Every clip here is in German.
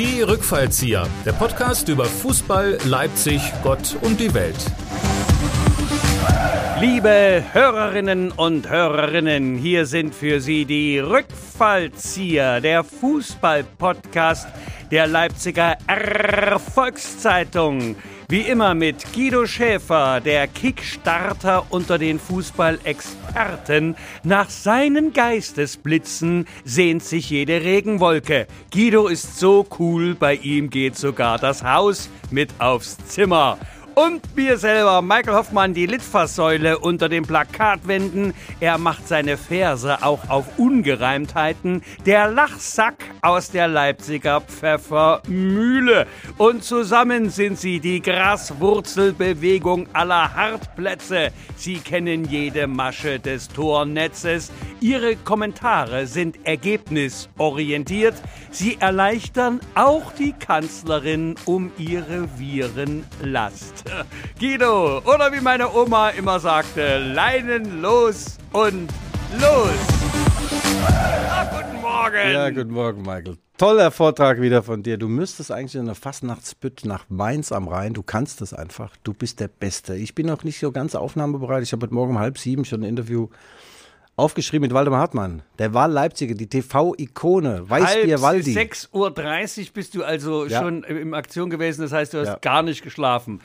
Die Rückfallzieher, der Podcast über Fußball, Leipzig, Gott und die Welt. Liebe Hörerinnen und Hörerinnen, hier sind für Sie die Rückfallzieher, der Fußball-Podcast der Leipziger Erfolgszeitung. Wie immer mit Guido Schäfer, der Kickstarter unter den Fußballexperten. Nach seinen Geistesblitzen sehnt sich jede Regenwolke. Guido ist so cool, bei ihm geht sogar das Haus mit aufs Zimmer. Und mir selber, Michael Hoffmann, die Litfaßsäule unter den Plakatwänden. Er macht seine Verse auch auf Ungereimtheiten. Der Lachsack aus der Leipziger Pfeffermühle. Und zusammen sind sie die Graswurzelbewegung aller Hartplätze. Sie kennen jede Masche des Tornetzes. Ihre Kommentare sind ergebnisorientiert. Sie erleichtern auch die Kanzlerin um ihre Virenlast. Guido, oder wie meine Oma immer sagte, Leinen los und los. Ach, guten Morgen. Ja, guten Morgen, Michael. Toller Vortrag wieder von dir. Du müsstest eigentlich in der Fastnachtsbütt nach Mainz am Rhein. Du kannst es einfach. Du bist der Beste. Ich bin noch nicht so ganz aufnahmebereit. Ich habe heute Morgen um halb sieben schon ein Interview aufgeschrieben mit Waldemar Hartmann. Der Wahl-Leipziger, die TV-Ikone, Weißbier Waldi. 6.30 Uhr bist du also ja. schon in Aktion gewesen, das heißt, du hast ja. gar nicht geschlafen.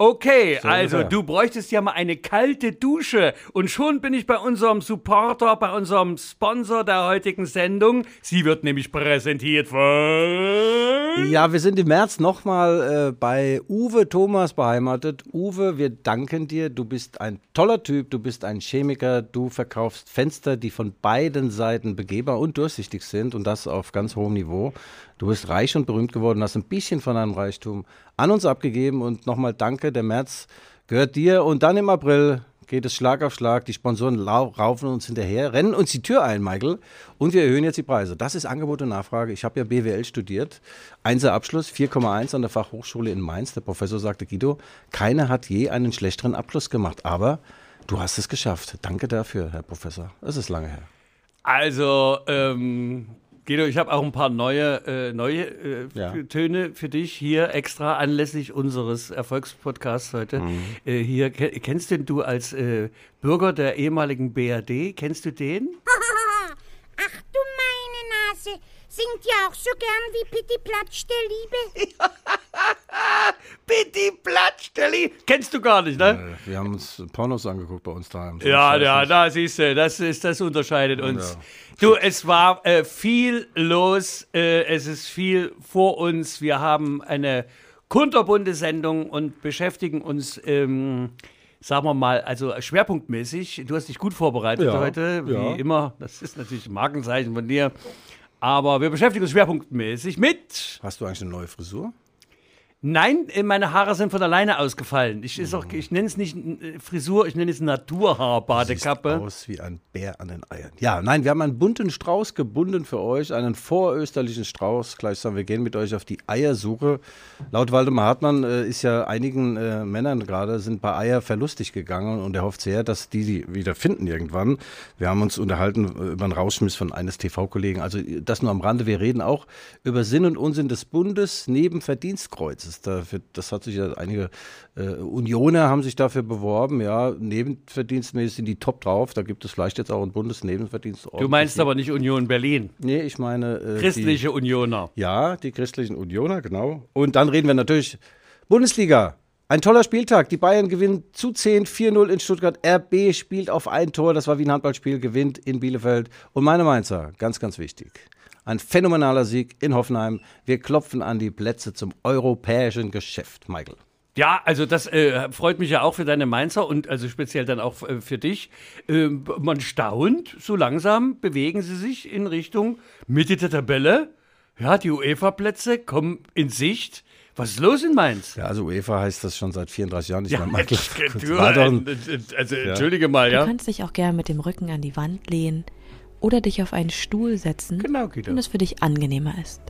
Okay, so also du bräuchtest ja mal eine kalte Dusche. Und schon bin ich bei unserem Supporter, bei unserem Sponsor der heutigen Sendung. Sie wird nämlich präsentiert von. Ja, wir sind im März nochmal äh, bei Uwe Thomas beheimatet. Uwe, wir danken dir. Du bist ein toller Typ, du bist ein Chemiker, du verkaufst Fenster, die von beiden Seiten begehbar und durchsichtig sind und das auf ganz hohem Niveau. Du bist reich und berühmt geworden, hast ein bisschen von deinem Reichtum an uns abgegeben und nochmal danke. Der März gehört dir und dann im April geht es Schlag auf Schlag. Die Sponsoren raufen uns hinterher, rennen uns die Tür ein, Michael, und wir erhöhen jetzt die Preise. Das ist Angebot und Nachfrage. Ich habe ja BWL studiert. Einser Abschluss, 4,1 an der Fachhochschule in Mainz. Der Professor sagte, Guido, keiner hat je einen schlechteren Abschluss gemacht, aber du hast es geschafft. Danke dafür, Herr Professor. Es ist lange her. Also, ähm, Guido, ich habe auch ein paar neue, äh, neue äh, ja. Töne für dich hier extra anlässlich unseres Erfolgspodcasts heute. Mhm. Äh, hier kennst denn du als äh, Bürger der ehemaligen BRD, kennst du den? Ach du meine Nase, singt ja auch so gern wie Pitti Platsch der Liebe. Pitti Platsch der Liebe. Kennst du gar nicht, ne? Wir haben uns Pornos angeguckt bei uns daheim. ja, ja, da siehst du, das, ist, das unterscheidet uns. Ja. Du, es war äh, viel los, äh, es ist viel vor uns. Wir haben eine kunterbunte Sendung und beschäftigen uns, ähm, sagen wir mal, also schwerpunktmäßig. Du hast dich gut vorbereitet ja, heute, wie ja. immer. Das ist natürlich ein Markenzeichen von dir. Aber wir beschäftigen uns schwerpunktmäßig mit. Hast du eigentlich eine neue Frisur? Nein, äh, meine Haare sind von alleine ausgefallen. Ich, mhm. ich nenne es nicht äh, Frisur, ich nenne es Naturhaarbadekappe. Sieht aus wie ein Bär an den Eiern. Ja, nein, wir haben einen bunten Strauß gebunden für euch, einen vorösterlichen Strauß. Gleich sagen wir gehen mit euch auf die Eiersuche. Laut Waldemar Hartmann äh, ist ja einigen äh, Männern gerade sind bei Eier verlustig gegangen und er hofft sehr, dass die sie wieder finden irgendwann. Wir haben uns unterhalten über einen Rausschmiss von eines TV-Kollegen. Also das nur am Rande. Wir reden auch über Sinn und Unsinn des Bundes neben Verdienstkreuz ist dafür, das hat sich ja einige äh, Unioner haben sich dafür beworben, ja, nebenverdienstmäßig sind die top drauf. Da gibt es vielleicht jetzt auch einen Bundesnebenverdienst. Du meinst aber nicht Union Berlin? Nee, ich meine. Äh, Christliche die, Unioner. Ja, die christlichen Unioner, genau. Und dann reden wir natürlich Bundesliga. Ein toller Spieltag. Die Bayern gewinnen zu 10, 4-0 in Stuttgart. RB spielt auf ein Tor. Das war wie ein Handballspiel. Gewinnt in Bielefeld. Und meine Mainzer, ganz, ganz wichtig. Ein phänomenaler Sieg in Hoffenheim. Wir klopfen an die Plätze zum europäischen Geschäft, Michael. Ja, also das äh, freut mich ja auch für deine Mainzer und also speziell dann auch äh, für dich. Äh, man staunt, so langsam bewegen sie sich in Richtung Mitte der Tabelle. Ja, die UEFA-Plätze kommen in Sicht. Was ist los in Mainz? Ja, also UEFA heißt das schon seit 34 Jahren. Ich ja, meine, also entschuldige mal, ja. Du kannst dich auch gerne mit dem Rücken an die Wand lehnen oder dich auf einen Stuhl setzen, genau, wenn es für dich angenehmer ist.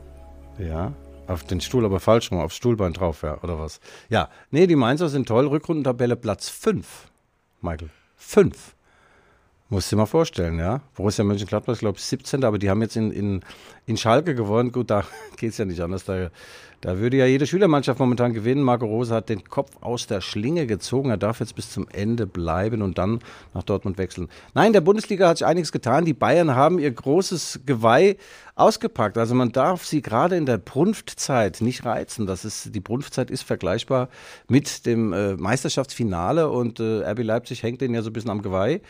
Ja, auf den Stuhl aber falsch rum, aufs Stuhlbein drauf, ja, oder was? Ja, nee, die Mainzer sind toll. Rückrundentabelle Platz 5, Michael. 5. Musst du dir mal vorstellen, ja. Borussia Mönchengladbach ist, glaube ich, 17. Aber die haben jetzt in, in, in Schalke gewonnen. Gut, da geht es ja nicht anders. Da, da würde ja jede Schülermannschaft momentan gewinnen. Marco Rose hat den Kopf aus der Schlinge gezogen. Er darf jetzt bis zum Ende bleiben und dann nach Dortmund wechseln. Nein, der Bundesliga hat sich einiges getan. Die Bayern haben ihr großes Geweih ausgepackt. Also man darf sie gerade in der Brunftzeit nicht reizen. Das ist, die Brunftzeit ist vergleichbar mit dem äh, Meisterschaftsfinale und äh, RB Leipzig hängt denen ja so ein bisschen am Geweih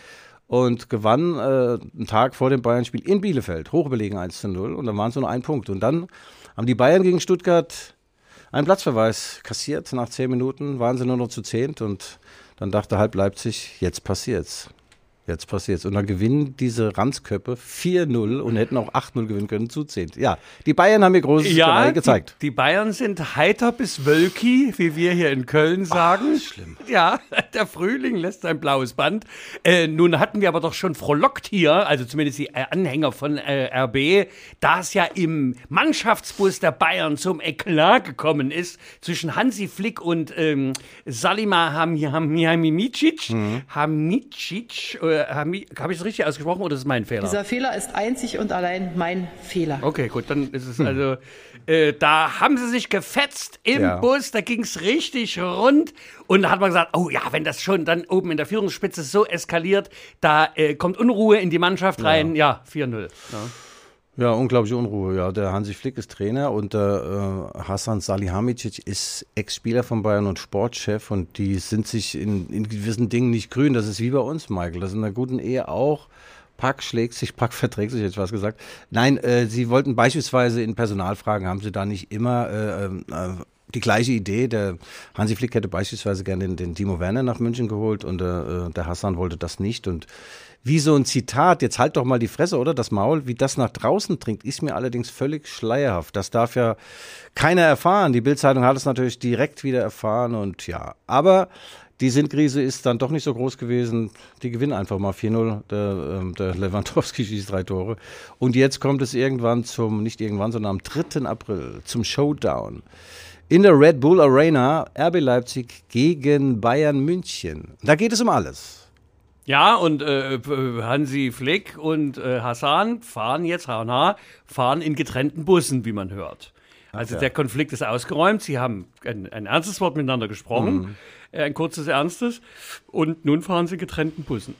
und gewann äh, einen Tag vor dem Bayern-Spiel in Bielefeld, hochbelegen 1 zu 0 und dann waren es nur ein Punkt. Und dann haben die Bayern gegen Stuttgart einen Platzverweis kassiert. Nach zehn Minuten waren sie nur noch zu zehnt und dann dachte halb Leipzig, jetzt passiert's. Jetzt passiert's. Und dann gewinnen diese Ranzköppe 4-0 und hätten auch 8-0 gewinnen können zu 10. Ja, die Bayern haben ihr großes ja, gezeigt. Die, die, Bayern sind heiter bis wölki, wie wir hier in Köln sagen. Ach, schlimm. Ja, der Frühling lässt ein blaues Band. Äh, nun hatten wir aber doch schon frohlockt hier, also zumindest die Anhänger von äh, RB, da es ja im Mannschaftsbus der Bayern zum Eklat gekommen ist zwischen Hansi Flick und ähm, Salima Hamimicic. Mhm. Hamicic, äh, habe ich es richtig ausgesprochen oder ist es mein Fehler? Dieser Fehler ist einzig und allein mein Fehler. Okay, gut, dann ist es also, äh, da haben sie sich gefetzt im Ja. Bus, da ging es richtig rund und da hat man gesagt, oh ja, wenn das schon dann oben in der Führungsspitze so eskaliert, da äh, kommt Unruhe in die Mannschaft rein, ja, 4-0. Ja. Ja, unglaubliche Unruhe. Ja, der Hansi Flick ist Trainer und der äh, Hassan Salihamidzic ist Ex-Spieler von Bayern und Sportchef und die sind sich in, in gewissen Dingen nicht grün. Das ist wie bei uns, Michael. Das ist in einer guten Ehe auch. Pack schlägt sich, Pack verträgt sich, ich was gesagt. Nein, äh, sie wollten beispielsweise in Personalfragen, haben sie da nicht immer äh, äh, die gleiche Idee. Der Hansi Flick hätte beispielsweise gerne den, den Timo Werner nach München geholt und äh, der Hassan wollte das nicht. Und wie so ein Zitat, jetzt halt doch mal die Fresse, oder? Das Maul, wie das nach draußen dringt, ist mir allerdings völlig schleierhaft. Das darf ja keiner erfahren. Die Bildzeitung hat es natürlich direkt wieder erfahren und ja. Aber die Sindkrise ist dann doch nicht so groß gewesen. Die gewinnen einfach mal 4-0. Der, ähm, der Lewandowski schießt drei Tore. Und jetzt kommt es irgendwann zum, nicht irgendwann, sondern am 3. April zum Showdown. In der Red Bull Arena, RB Leipzig gegen Bayern München. Da geht es um alles. Ja, und äh, äh, Hansi Flick und äh, Hassan fahren jetzt, H&H, fahren in getrennten Bussen, wie man hört. Also ja. der Konflikt ist ausgeräumt, sie haben ein, ein ernstes Wort miteinander gesprochen, äh, ein kurzes Ernstes, und nun fahren sie getrennten Bussen.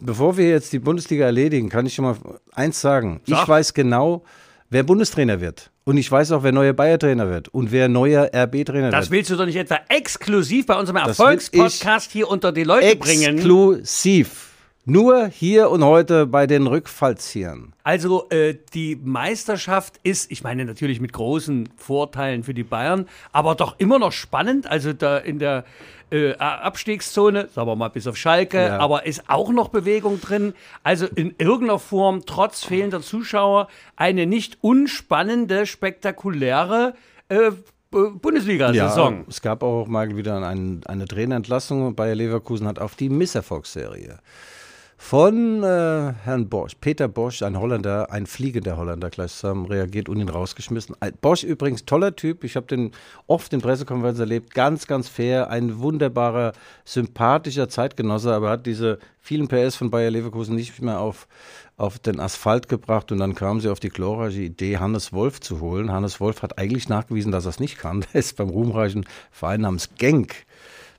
Bevor wir jetzt die Bundesliga erledigen, kann ich schon mal eins sagen. Sag. Ich weiß genau, wer Bundestrainer wird. Und ich weiß auch, wer neuer Bayer-Trainer wird und wer neuer RB-Trainer Das wird. willst du doch nicht etwa exklusiv bei unserem Das Erfolgspodcast hier unter die Leute bringen. Exklusiv. Nur hier und heute bei den Rückfallziehern. Also äh, die Meisterschaft ist, ich meine natürlich mit großen Vorteilen für die Bayern, aber doch immer noch spannend. Also da in der äh, Abstiegszone, sagen wir mal bis auf Schalke, Ja. aber ist auch noch Bewegung drin. Also in irgendeiner Form, trotz fehlender Zuschauer, eine nicht unspannende, spektakuläre äh, Bundesliga-Saison. es gab auch mal wieder ein, eine Trainerentlassung. Bayer Leverkusen hat auf die Misserfolgsserie von äh, Herrn Bosch, Peter Bosch, ein Holländer, ein fliegender Holländer gleichsam reagiert und ihn rausgeschmissen. Bosch übrigens toller Typ. Ich habe den oft in Pressekonferenzen erlebt. Ganz, ganz fair, ein wunderbarer, sympathischer Zeitgenosse, aber hat diese vielen PS von Bayer Leverkusen nicht mehr auf, auf den Asphalt gebracht und dann kamen sie auf die glorreiche Idee, Hannes Wolf zu holen. Hannes Wolf hat eigentlich nachgewiesen, dass er es nicht kann. Er ist beim ruhmreichen Verein namens Genk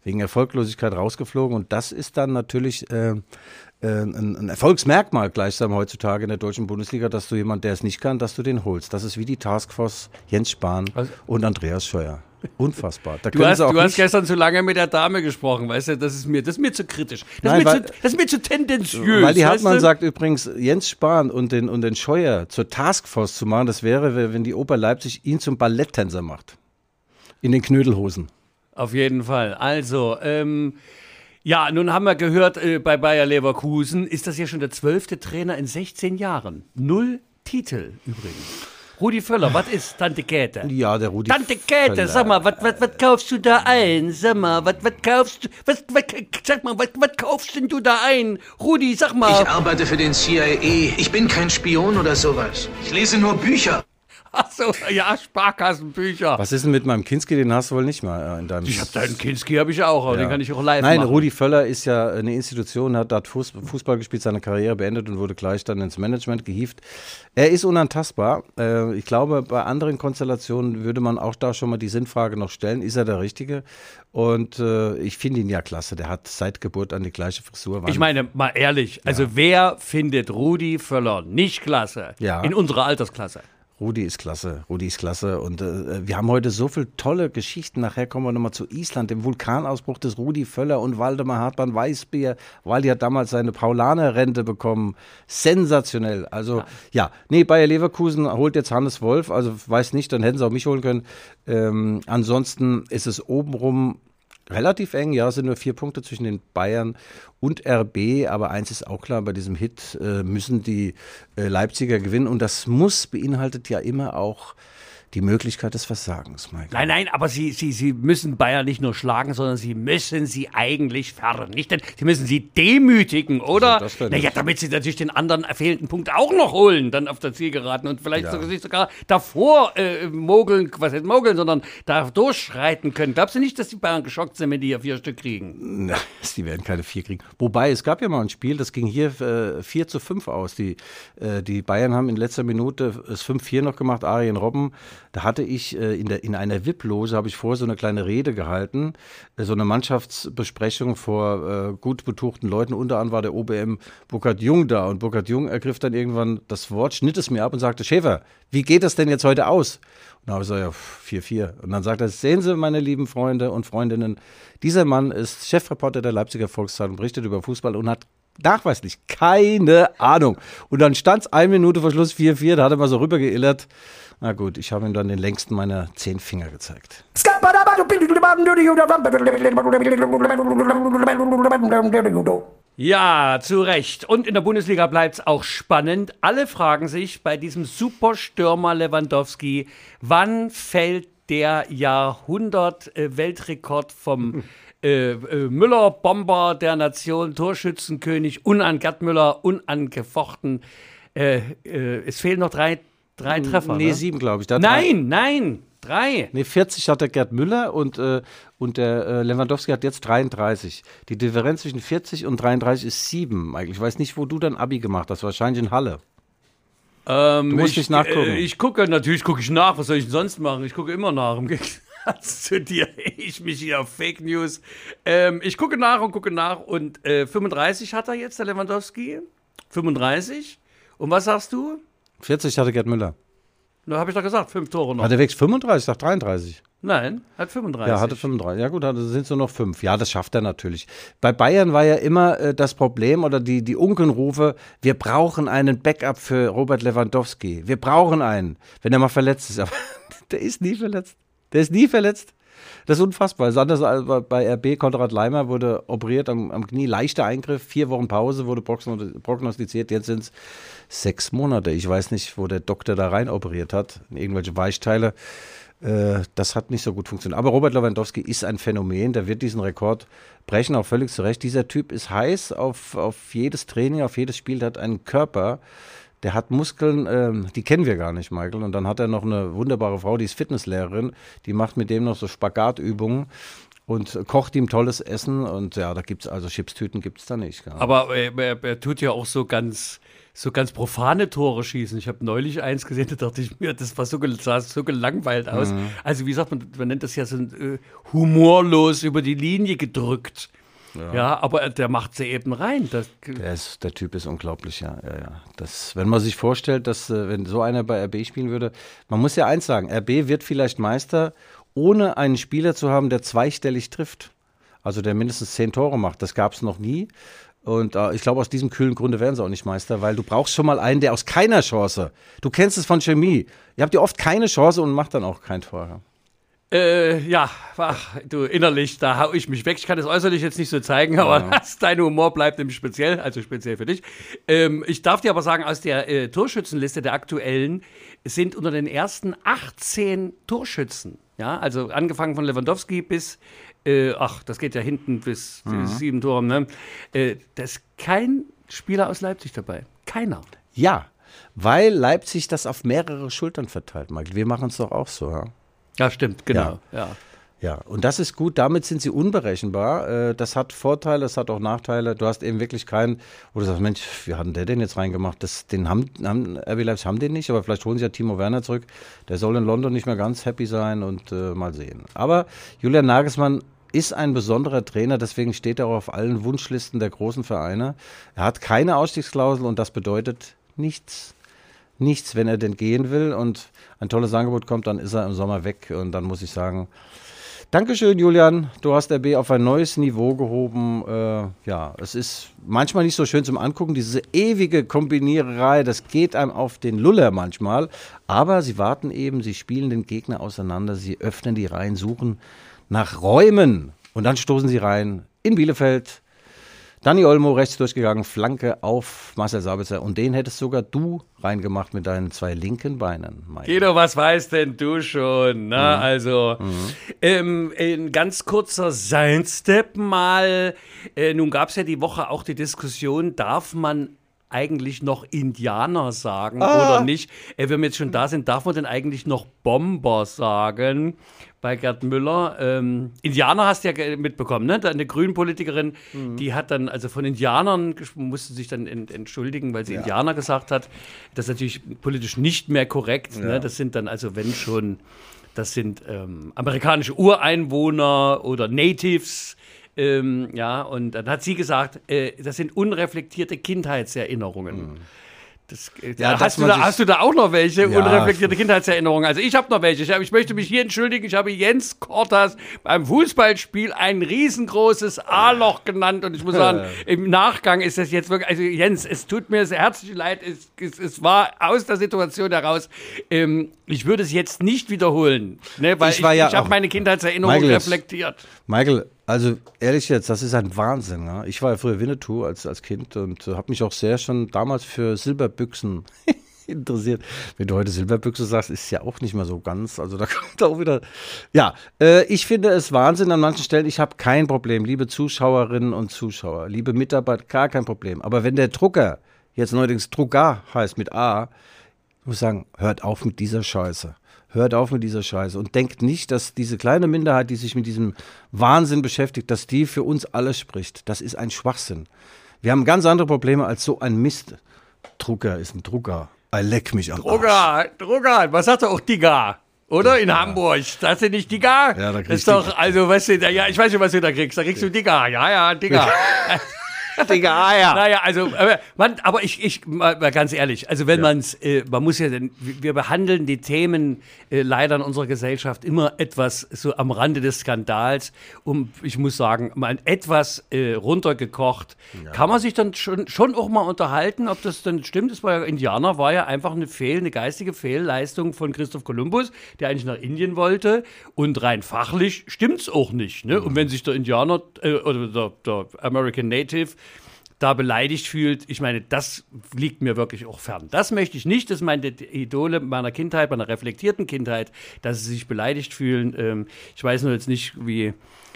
wegen Erfolglosigkeit rausgeflogen und das ist dann natürlich äh, äh, ein, ein Erfolgsmerkmal gleichsam heutzutage in der deutschen Bundesliga, dass du jemand, der es nicht kann, dass du den holst. Das ist wie die Taskforce Jens Spahn Was? und Andreas Scheuer. Unfassbar. Da Du hast, du hast gestern zu lange mit der Dame gesprochen, weißt du, das ist mir, das ist mir zu kritisch. Das, Nein, ist, mir weil- zu, das ist mir zu tendenziös. Weil die Hartmann sagt übrigens, Jens Spahn und den, und den Scheuer zur Taskforce zu machen, das wäre, wenn die Oper Leipzig ihn zum Balletttänzer macht. In den Knödelhosen. Auf jeden Fall. Also, ähm, ja, nun haben wir gehört, äh, bei Bayer Leverkusen ist das ja schon der zwölfte Trainer in 16 Jahren. Null Titel übrigens. Rudi Völler, was ist Tante Käthe? Ja, der Rudi. Tante Käthe, Völler. sag mal, was was was kaufst du da ein? Sag mal, was was kaufst du? Was, was sag mal, was was kaufst denn du da ein? Rudi, sag mal. Ich arbeite für den CIA. Ich bin kein Spion oder sowas. Ich lese nur Bücher. Achso, ja, Sparkassenbücher. Was ist denn mit meinem Kinski? Den hast du wohl nicht mal äh, in deinem. Ich habe deinen Kinski, habe ich auch, aber Ja. den kann ich auch live Nein, machen. Rudi Völler ist ja eine Institution, hat dort Fuß- Fußball gespielt, seine Karriere beendet und wurde gleich dann ins Management gehievt. Er ist unantastbar. Äh, Ich glaube, bei anderen Konstellationen würde man auch da schon mal die Sinnfrage noch stellen, ist er der Richtige? Und äh, ich finde ihn ja klasse. Der hat seit Geburt an die gleiche Frisur. Ich meine, mal ehrlich, also wer findet Rudi Völler nicht klasse Ja. in unserer Altersklasse? Rudi ist klasse, Rudi ist klasse. Und äh, wir haben heute so viele tolle Geschichten. Nachher kommen wir nochmal zu Island, dem Vulkanausbruch des Rudi Völler und Waldemar Hartmann Weißbier. Waldi hat damals seine Paulaner-Rente bekommen. Sensationell. Also, ja, nee, Bayer Leverkusen holt jetzt Hannes Wolf. Also, weiß nicht, dann hätten sie auch mich holen können. Ähm, ansonsten ist es obenrum relativ eng. Ja, es sind nur vier Punkte zwischen den Bayern und RB. Aber eins ist auch klar, bei diesem Hit äh, müssen die äh, Leipziger gewinnen. Und das muss beinhaltet ja immer auch die Möglichkeit des Versagens, Michael. Nein, nein, aber sie, sie, sie müssen Bayern nicht nur schlagen, sondern sie müssen sie eigentlich vernichten. Sie müssen sie demütigen, oder? das denn naja, damit sie natürlich den anderen fehlenden Punkt auch noch holen, dann auf das Ziel geraten und vielleicht Ja. sogar, sich sogar davor äh, mogeln, was heißt mogeln, sondern da durchschreiten können. Glaubst du nicht, dass die Bayern geschockt sind, wenn die hier vier Stück kriegen? Na, die werden keine vier kriegen. Wobei, es gab ja mal ein Spiel, das ging hier äh, 4 zu 5 aus. Die, äh, die Bayern haben in letzter Minute es 5-4 noch gemacht, Arjen Robben. Da hatte ich äh, in, der, in einer VIP-Loge, habe ich vorher so eine kleine Rede gehalten, äh, so eine Mannschaftsbesprechung vor äh, gut betuchten Leuten. Unter anderem war der OBM Burkhard Jung da. Und Burkhard Jung ergriff dann irgendwann das Wort, schnitt es mir ab und sagte, Schäfer, wie geht das denn jetzt heute aus? Und da habe ich gesagt, ja, 4-4. Und dann sagt er, sehen Sie, meine lieben Freunde und Freundinnen, dieser Mann ist Chefreporter der Leipziger Volkszeitung, berichtet über Fußball und hat nachweislich keine Ahnung. Und dann stand es eine Minute vor Schluss 4-4, da hat er mal so rübergeillert. Na gut, ich habe ihm dann den längsten meiner zehn Finger gezeigt. Ja, zu Recht. Und in der Bundesliga bleibt es auch spannend. Alle fragen sich bei diesem Superstürmer Lewandowski, wann fällt der Jahrhundert-Weltrekord vom äh, äh, Müller-Bomber der Nation, Torschützenkönig, unan Gerd Müller, unangefochten. Äh, äh, es fehlen noch drei, drei Treffer. Nee, ne? sieben, glaube ich. Da hat drei- Nein, nein, drei. Nee, 40 hat der Gerd Müller und, äh, und der äh, Lewandowski hat jetzt 33. Die Differenz zwischen 40 und 33 ist 7, Michael. Ich weiß nicht, wo du dann Abi gemacht hast. Wahrscheinlich in Halle. Ähm, Du musst ich, nicht nachgucken. Ich gucke, natürlich gucke ich nach. Was soll ich denn sonst machen? Ich gucke immer nach. Im Gegensatz zu dir, ich mich hier auf Fake News. Ähm, ich gucke nach und gucke nach. Und äh, 35 hat er jetzt, der Lewandowski. 35. Und was sagst du? 40 hatte Gerd Müller. Da habe ich doch gesagt, fünf Tore noch. Hat er wirklich 35? Ich dachte 33. Nein, hat 35. Ja, hatte 35. Ja gut, also sind so noch fünf. Ja, das schafft er natürlich. Bei Bayern war ja immer äh, das Problem oder die, die Unkenrufe, wir brauchen einen Backup für Robert Lewandowski. Wir brauchen einen, wenn er mal verletzt ist. Aber der ist nie verletzt. Der ist nie verletzt. Das ist unfassbar. Das ist anders als bei- RB. Konrad Leimer wurde operiert am, am Knie. Leichter Eingriff, vier Wochen Pause wurde progno- prognostiziert. Jetzt sind es sechs Monate. Ich weiß nicht, wo der Doktor da rein operiert hat. Irgendwelche Weichteile. Äh, das hat nicht so gut funktioniert. Aber Robert Lewandowski ist ein Phänomen, der wird diesen Rekord brechen, auch völlig zu Recht. Dieser Typ ist heiß auf, auf jedes Training, auf jedes Spiel, der hat einen Körper, der hat Muskeln, ähm, die kennen wir gar nicht, Michael. Und dann hat er noch eine wunderbare Frau, die ist Fitnesslehrerin, die macht mit dem noch so Spagatübungen und kocht ihm tolles Essen. Und ja, da gibt es also Chipstüten gibt es da nicht. Gell? Aber äh, er, er tut ja auch so ganz, so ganz profane Tore schießen. Ich habe neulich eins gesehen, da dachte ich mir, das war so, sah so gelangweilt aus. Mhm. Also wie sagt man, man nennt das ja so äh, humorlos über die Linie gedrückt. Ja, aber der macht sie eben rein. Das, Der, ist, der Typ ist unglaublich, ja. ja, ja. Das, wenn man sich vorstellt, dass äh, wenn so einer bei RB spielen würde, man muss ja eins sagen, RB wird vielleicht Meister, ohne einen Spieler zu haben, der zweistellig trifft. Also der mindestens zehn Tore macht. Das gab es noch nie. Und äh, ich glaube, aus diesem kühlen Grunde werden sie auch nicht Meister, weil du brauchst schon mal einen, der aus keiner Chance, du kennst es von Chemie, ihr habt ja oft keine Chance und macht dann auch kein Tor. Äh, ja, ach, du innerlich, da hau ich mich weg. Ich kann das äußerlich jetzt nicht so zeigen, aber das, dein Humor bleibt nämlich speziell, also speziell für dich. Ähm, ich darf dir aber sagen, aus der äh, Torschützenliste der aktuellen sind unter den ersten 18 Torschützen, ja, also angefangen von Lewandowski bis, äh, ach, das geht ja hinten bis äh, sieben Tore, ne? Äh, da ist kein Spieler aus Leipzig dabei. Keiner. Ja, Weil Leipzig das auf mehrere Schultern verteilt, Michael. Wir machen es doch auch so, ja? Ja, stimmt, genau. Ja. Ja, und das ist gut, damit sind sie unberechenbar. Äh, das hat Vorteile, das hat auch Nachteile. Du hast eben wirklich keinen, wo du sagst, Mensch, wie hat denn der den jetzt reingemacht? Das, den haben, haben RB Leipzig haben den nicht, aber vielleicht holen sie ja Timo Werner zurück. Der soll in London nicht mehr ganz happy sein und äh, mal sehen. Aber Julian Nagelsmann ist ein besonderer Trainer, deswegen steht er auch auf allen Wunschlisten der großen Vereine. Er hat keine Ausstiegsklausel und das bedeutet nichts. Nichts, wenn er denn gehen will und ein tolles Angebot kommt, dann ist er im Sommer weg und dann muss ich sagen, Dankeschön, Julian. Du hast RB auf ein neues Niveau gehoben. Äh, ja, es ist manchmal nicht so schön zum Angucken, diese ewige Kombiniererei. Das geht einem auf den Luller manchmal. Aber sie warten eben, sie spielen den Gegner auseinander, sie öffnen die Reihen, suchen nach Räumen. Und dann stoßen sie rein in Bielefeld Dani Olmo rechts durchgegangen, Flanke auf Marcel Sabitzer. Und den hättest sogar du reingemacht mit deinen zwei linken Beinen. Guido, was weißt denn du schon? Ne? Mhm. Also, mhm. Ähm, ein ganz kurzer Seinstep mal. Äh, nun gab es ja die Woche auch die Diskussion, darf man eigentlich noch Indianer sagen ah. oder nicht? Äh, wenn wir jetzt schon da sind, darf man denn eigentlich noch Bomber sagen? bei Gerd Müller. Ähm, Indianer hast du ja mitbekommen, ne? Eine Grünpolitikerin, mhm. die hat dann, also von Indianern musste sich dann entschuldigen, weil sie ja. Indianer gesagt hat. Das ist natürlich politisch nicht mehr korrekt. Ne? Ja. Ne? Das sind dann also, wenn schon, das sind ähm, amerikanische Ureinwohner oder Natives. Ähm, ja, und dann hat sie gesagt, äh, das sind unreflektierte Kindheitserinnerungen. Mhm. Das, äh, ja, hast, du da, hast, du da, auch noch welche ja. unreflektierte Kindheitserinnerungen? Also ich habe noch welche. Ich, hab, ich, möchte mich hier entschuldigen. Ich habe Jens Kortas beim Fußballspiel ein riesengroßes A-Loch genannt und ich muss sagen, im Nachgang ist das jetzt wirklich, also Jens, es tut mir sehr herzlich leid. Es, es, es war aus der Situation heraus. Ähm, ich würde es jetzt nicht wiederholen, ne, weil ich, ich, ja ich habe meine Kindheitserinnerungen reflektiert. Michael, also ehrlich jetzt, das ist ein Wahnsinn. Ne? Ich war ja früher Winnetou als, als Kind und äh, habe mich auch sehr schon damals für Silberbüchsen interessiert. Wenn du heute Silberbüchse sagst, ist ja auch nicht mehr so ganz. Also da kommt auch wieder. Ja, äh, ich finde es Wahnsinn an manchen Stellen. Ich habe kein Problem, liebe Zuschauerinnen und Zuschauer, liebe Mitarbeiter, gar kein Problem. Aber wenn der Drucker jetzt neuerdings Drucker heißt mit A, ich muss sagen, hört auf mit dieser Scheiße hört auf mit dieser Scheiße und denkt nicht, dass diese kleine Minderheit, die sich mit diesem Wahnsinn beschäftigt, dass die für uns alle spricht. Das ist ein Schwachsinn. Wir haben ganz andere Probleme als so ein Mist. Drucker ist ein Drucker. I leck mich am Drucker, Arsch. Drucker, was sagt er auch Digga? Oder? In ja. Hamburg. Das sind nicht Digga? Ja, da kriegst du. ist doch, also, weißt du, ja, ich weiß nicht, was du da kriegst. Da kriegst du Digga. Ja, ja, Digga. Digga, ah, ja. Naja, also, aber, man, aber ich, ich, mal ganz ehrlich, also wenn ja. man es, äh, man muss ja, wir behandeln die Themen äh, leider in unserer Gesellschaft immer etwas so am Rande des Skandals, um, ich muss sagen, mal etwas äh, runtergekocht. Ja. Kann man sich dann schon, schon auch mal unterhalten, ob das dann stimmt? Das war ja, Indianer war ja einfach eine Fehl, eine geistige Fehlleistung von Christoph Kolumbus, der eigentlich nach Indien wollte und rein fachlich stimmt es auch nicht. Ne? Mhm. Und wenn sich der Indianer äh, oder der, der American Native da beleidigt fühlt, ich meine, das liegt mir wirklich auch fern. Das möchte ich nicht, das ist meine Idole meiner Kindheit, meiner reflektierten Kindheit, dass sie sich beleidigt fühlen. Ähm, ich weiß nur jetzt nicht, wie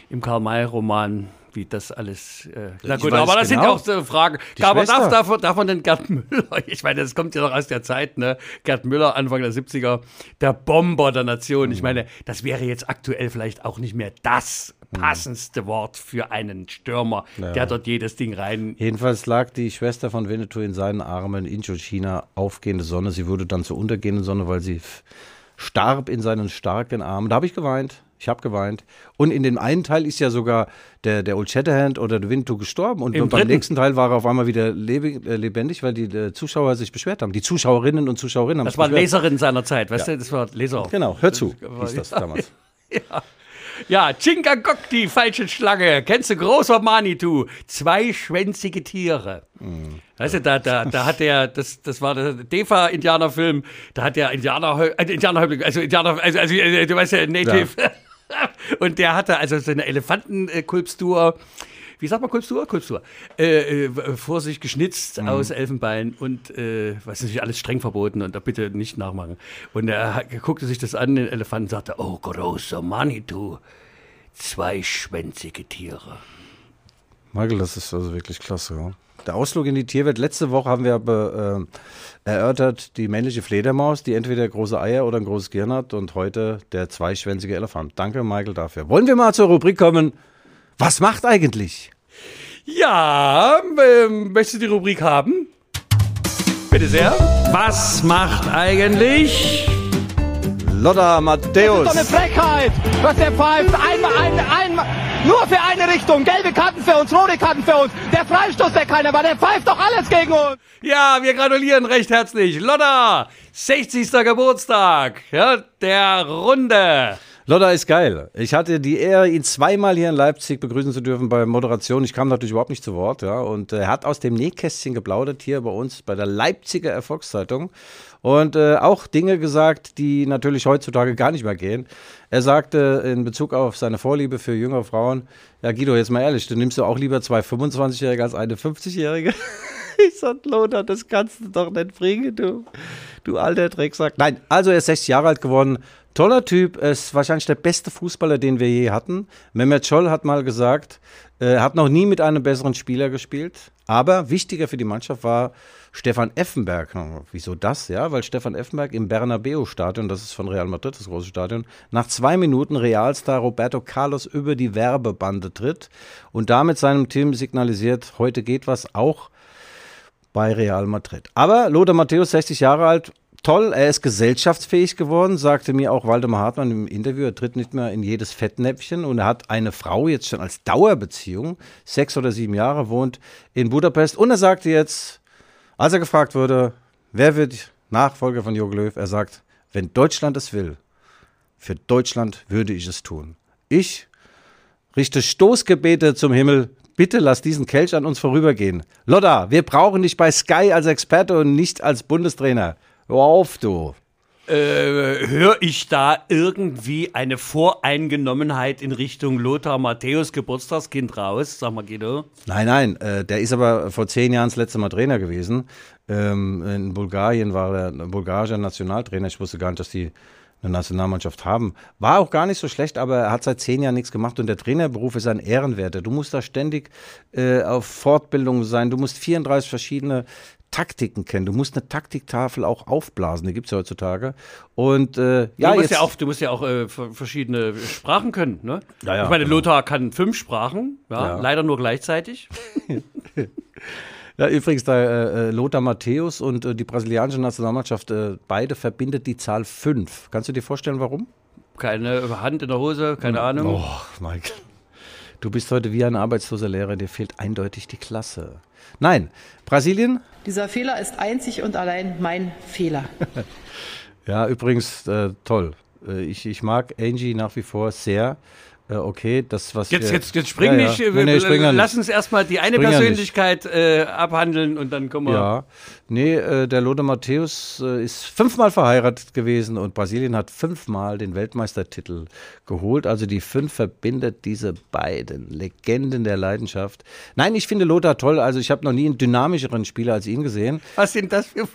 im Karl-May-Roman wie das alles. Äh, na gut, aber das genau. sind ja auch so Fragen. Die aber darf, darf man denn Gerd Müller, ich meine, das kommt ja noch aus der Zeit, ne? Gerd Müller, Anfang der 70er, der Bomber der Nation. Mhm. Ich meine, das wäre jetzt aktuell vielleicht auch nicht mehr das passendste Wort für einen Stürmer, ja. der dort jedes Ding rein. Jedenfalls lag die Schwester von Winnetou in seinen Armen, Indochina, aufgehende Sonne. Sie wurde dann zur untergehenden Sonne, weil sie starb in seinen starken Armen. Da habe ich geweint. Ich habe geweint. Und in dem einen Teil ist ja sogar der, der Old Shatterhand oder der Winnetou gestorben. Und Im beim dritten. nächsten Teil war er auf einmal wieder äh, lebendig, weil die äh, Zuschauer sich beschwert haben. Die Zuschauerinnen und Zuschauerinnen haben Das waren Leserinnen seiner Zeit, weißt ja. du? Das war Leser. Genau, hör zu, hieß das damals. ja. Ja, Chingagok, die falsche Schlange. Kennst du großer Manitou? Zweischwänzige Tiere. Mhm. Weißt du, da, da, da hat der, das, das war der Defa-Indianerfilm, da hat der Indianer, äh, Indianerhäuptling, also Indianer, also, also äh, du weißt ja, Native. Ja. Und der hatte also so eine Elefantenkulpstur wie sagt man Kulpstur? Kulpstur. Äh, äh, vor sich geschnitzt mhm. aus Elfenbein und, äh, was ist nicht, alles streng verboten und da bitte nicht nachmachen. Und er guckte sich das an, den Elefanten, und sagte, oh, großer Manitou, zweischwänzige Tiere. Michael, das ist also wirklich klasse. Ja. Der Ausflug in die Tierwelt. Letzte Woche haben wir aber äh, erörtert die männliche Fledermaus, die entweder große Eier oder ein großes Gehirn hat und heute der zweischwänzige Elefant. Danke, Michael, dafür. Wollen wir mal zur Rubrik kommen? Was macht eigentlich? Ja, ähm, möchtest du die Rubrik haben? Bitte sehr. Was macht eigentlich? Lotta Matthäus. Das ist doch eine Frechheit, was der pfeift. Einmal, ein, einmal, nur für eine Richtung. Gelbe Karten für uns, rote Karten für uns. Der Freistoß, der keiner war, der pfeift doch alles gegen uns. Ja, wir gratulieren recht herzlich. Lotta, 60. Geburtstag ja, der Runde. Lotta ist geil. Ich hatte die Ehre, ihn zweimal hier in Leipzig begrüßen zu dürfen bei Moderation. Ich kam natürlich überhaupt nicht zu Wort, ja. Und äh, er hat aus dem Nähkästchen geplaudert hier bei uns bei der Leipziger Erfolgszeitung und äh, auch Dinge gesagt, die natürlich heutzutage gar nicht mehr gehen. Er sagte in Bezug auf seine Vorliebe für jüngere Frauen, ja Guido, jetzt mal ehrlich, du nimmst du auch lieber zwei 25-Jährige als eine 50-Jährige? Ich sag, Lothar, das kannst du doch nicht bringen, du, du alter Drecksack. Nein, also er ist 60 Jahre alt geworden. Toller Typ, ist wahrscheinlich der beste Fußballer, den wir je hatten. Mehmet Scholl hat mal gesagt, er hat noch nie mit einem besseren Spieler gespielt. Aber wichtiger für die Mannschaft war Stefan Effenberg. Wieso das? Ja, weil Stefan Effenberg im Bernabeu-Stadion, das ist von Real Madrid, das große Stadion, nach zwei Minuten Realstar Roberto Carlos über die Werbebande tritt und damit seinem Team signalisiert, heute geht was auch bei Real Madrid. Aber Lothar Matthäus, 60 Jahre alt, toll, er ist gesellschaftsfähig geworden, sagte mir auch Waldemar Hartmann im Interview. Er tritt nicht mehr in jedes Fettnäpfchen und er hat eine Frau jetzt schon als Dauerbeziehung, sechs oder sieben Jahre, wohnt in Budapest. Und er sagte jetzt, als er gefragt wurde, wer wird Nachfolger von Jogi Löw, er sagt, wenn Deutschland es will, für Deutschland würde ich es tun. Ich richte Stoßgebete zum Himmel, Bitte lass diesen Kelch an uns vorübergehen. Lotta, wir brauchen dich bei Sky als Experte und nicht als Bundestrainer. Hör auf, du. Äh, höre ich da irgendwie eine Voreingenommenheit in Richtung Lothar Matthäus Geburtstagskind raus? Sag mal, Guido. Nein, nein, äh, der ist aber vor zehn Jahren das letzte Mal Trainer gewesen. Ähm, in Bulgarien war er ein bulgarischer Nationaltrainer. Ich wusste gar nicht, dass die eine Nationalmannschaft haben. War auch gar nicht so schlecht, aber er hat seit zehn Jahren nichts gemacht und der Trainerberuf ist ein Ehrenwerter. Du musst da ständig äh, auf Fortbildung sein. Du musst 34 verschiedene Taktiken kennen. Du musst eine Taktiktafel auch aufblasen, die gibt es ja heutzutage. Und äh, ja, du musst ja auch, du musst ja auch äh, verschiedene Sprachen können, ne? Ja, ja, ich meine, genau. Lothar kann fünf Sprachen, ja, leider nur gleichzeitig. Ja, übrigens, der äh, Lothar Matthäus und äh, die brasilianische Nationalmannschaft, äh, beide verbindet die Zahl 5. Kannst du dir vorstellen, warum? Keine Hand in der Hose, keine Ahnung. Oh, Mike. Du bist heute wie ein arbeitsloser Lehrer, dir fehlt eindeutig die Klasse. Nein, Brasilien? Dieser Fehler ist einzig und allein mein Fehler. Ja, übrigens, äh, toll. Äh, ich, ich mag Angie nach wie vor sehr. Äh, okay, das, was Jetzt, jetzt, jetzt spring Ja, ja. nicht, äh, Nee, nee, spring lass nicht. uns erstmal die eine Spring ja Persönlichkeit äh, abhandeln und dann kommen wir. Ja, nee, äh, der Lothar Matthäus äh, ist fünfmal verheiratet gewesen und Brasilien hat fünfmal den Weltmeistertitel geholt. Also die fünf verbindet diese beiden Legenden der Leidenschaft. Nein, ich finde Lothar toll. Also ich habe noch nie einen dynamischeren Spieler als ihn gesehen. Was sind das für,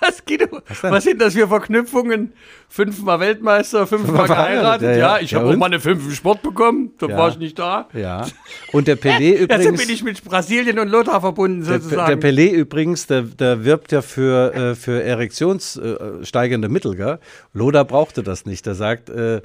was, Guido, denn? was sind das für Verknüpfungen? Fünfmal Weltmeister, fünfmal Fünfmal verheiratet, geheiratet. ja, Ja, ja. ich Ja, habe auch mal eine fünf im Sport bekommen. Da Ja. war ich nicht da. Ja. Und der Pelé Ja, so übrigens. bin ich mit Brasilien und Lothar verbunden Der, der sozusagen. Pelé übrigens, der, der wirbt ja für, äh, für erektionssteigernde Mittel, gell? Lothar brauchte das nicht. Der sagt, äh,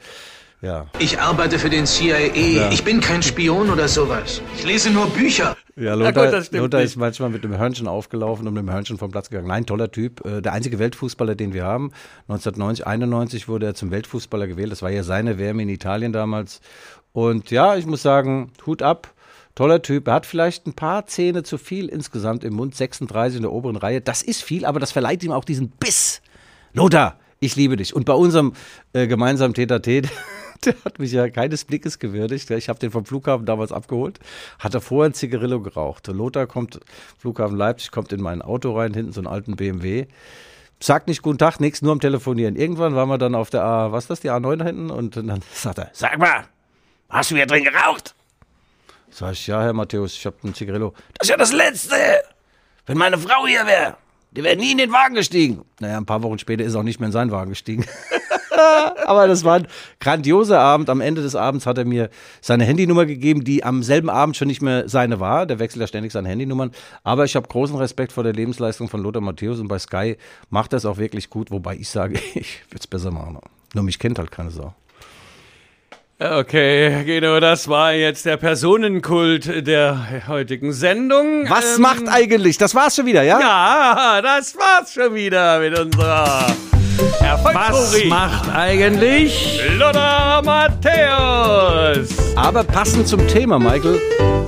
ja. Ich arbeite für den CIA. Ich bin kein Spion oder sowas. Ich lese nur Bücher. Ja, gut, Lothar, stimmt Lothar ist manchmal mit dem Hörnchen aufgelaufen und mit dem Hörnchen vom Platz gegangen. Nein, toller Typ. Äh, Der einzige Weltfußballer, den wir haben. 1990, 91 wurde er zum Weltfußballer gewählt. Das war ja seine WM in Italien damals. Und ja, ich muss sagen, Hut ab. Toller Typ. Er hat vielleicht ein paar Zähne zu viel insgesamt im Mund. 36 in der oberen Reihe. Das ist viel, aber das verleiht ihm auch diesen Biss. Lothar, ich liebe dich. Und bei unserem äh, gemeinsamen Täter-Tät, der hat mich ja keines Blickes gewürdigt. Ich habe den vom Flughafen damals abgeholt, hat er vorher ein Zigarillo geraucht. Lothar kommt, Flughafen Leipzig, kommt in mein Auto rein, hinten so einen alten BMW. Sagt nicht guten Tag, nichts, nur am Telefonieren. Irgendwann waren wir dann auf der A, was ist das, die A9 da hinten? Und dann sagt er, Sag mal, hast du hier drin geraucht? sag ich, ja, Herr Matthäus, ich habe ein Zigarillo. Das ist ja das Letzte. Wenn meine Frau hier wäre, die wäre nie in den Wagen gestiegen. Naja, ein paar Wochen später ist er auch nicht mehr in seinen Wagen gestiegen. Aber das war ein grandioser Abend. Am Ende des Abends hat er mir seine Handynummer gegeben, die am selben Abend schon nicht mehr seine war. Der wechselt ja ständig seine Handynummern. Aber ich habe großen Respekt vor der Lebensleistung von Lothar Matthäus und bei Sky macht er es auch wirklich gut. Wobei ich sage, ich würde es besser machen. Nur mich kennt halt keine Sau. Okay, Guido, das war jetzt der Personenkult der heutigen Sendung. Was ähm, macht eigentlich? Das war's schon wieder, ja? Ja, das war's schon wieder mit unserer Was macht eigentlich Lothar Matthäus? Aber passend zum Thema, Michael,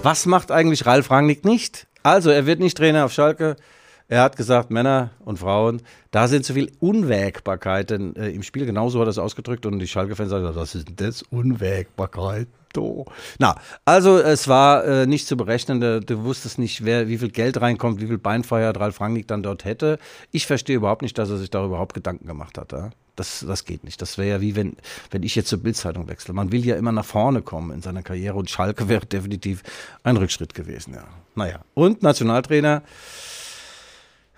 was macht eigentlich Ralf Rangnick nicht? Also, er wird nicht Trainer auf Schalke. Er hat gesagt, Männer und Frauen, da sind zu viel Unwägbarkeiten äh, im Spiel. Genauso hat er es ausgedrückt und die Schalke-Fans sagen, was ist denn das? Unwägbarkeit. Oh. Na, also es war äh, nicht zu berechnen. Du, du wusstest nicht, wer, wie viel Geld reinkommt, wie viel Beinfeuer Ralf Rangnick dann dort hätte. Ich verstehe überhaupt nicht, dass er sich darüber überhaupt Gedanken gemacht hat. Ja? Das, das geht nicht. Das wäre ja wie wenn, wenn ich jetzt zur Bildzeitung wechsle. Man will ja immer nach vorne kommen in seiner Karriere und Schalke wäre definitiv ein Rückschritt gewesen. Ja. Naja, und Nationaltrainer.